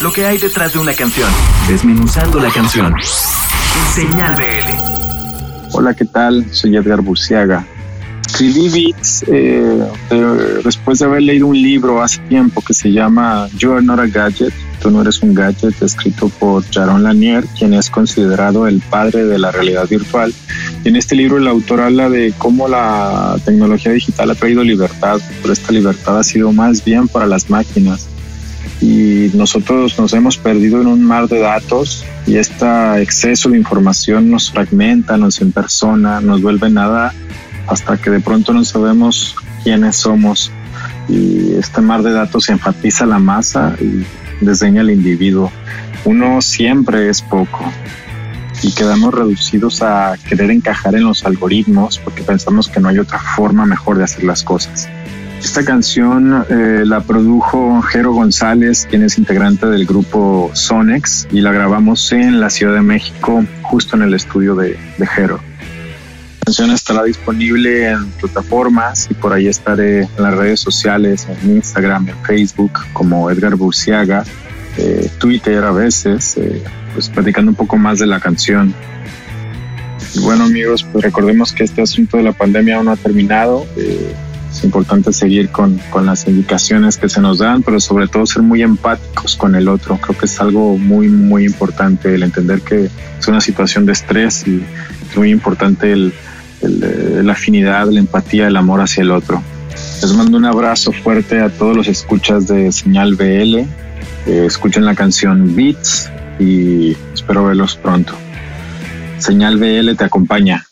lo que hay detrás de una canción, desmenuzando la canción. Señal BL. Hola, ¿qué tal? Soy Edgar Burciaga. Escribí Beats eh, después de haber leído un libro hace tiempo que se llama You Are Not a Gadget, Tú no eres un gadget, escrito por Jaron Lanier, quien es considerado el padre de la realidad virtual. Y en este libro el autor habla de cómo la tecnología digital ha traído libertad, pero esta libertad ha sido más bien para las máquinas y nosotros nos hemos perdido en un mar de datos y este exceso de información nos fragmenta, nos impersona, nos vuelve nada hasta que de pronto no sabemos quiénes somos y este mar de datos enfatiza la masa y desdeña al individuo. Uno siempre es poco y quedamos reducidos a querer encajar en los algoritmos porque pensamos que no hay otra forma mejor de hacer las cosas. Esta canción eh, la produjo Jero González, quien es integrante del grupo Sonex, y la grabamos en la Ciudad de México, justo en el estudio de, de Jero. La canción estará disponible en plataformas y por ahí estaré en las redes sociales, en Instagram, en Facebook, como Edgar Burciaga, eh, Twitter a veces, eh, pues platicando un poco más de la canción. bueno amigos, pues recordemos que este asunto de la pandemia aún no ha terminado es importante seguir con, con, las indicaciones que se nos dan, pero sobre todo ser muy empáticos con el otro. Creo que es algo muy, muy importante el entender que es una situación de estrés y es muy importante el, la afinidad, la empatía, el amor hacia el otro. Les mando un abrazo fuerte a todos los escuchas de Señal BL. Eh, escuchen la canción Beats y espero verlos pronto. Señal BL te acompaña.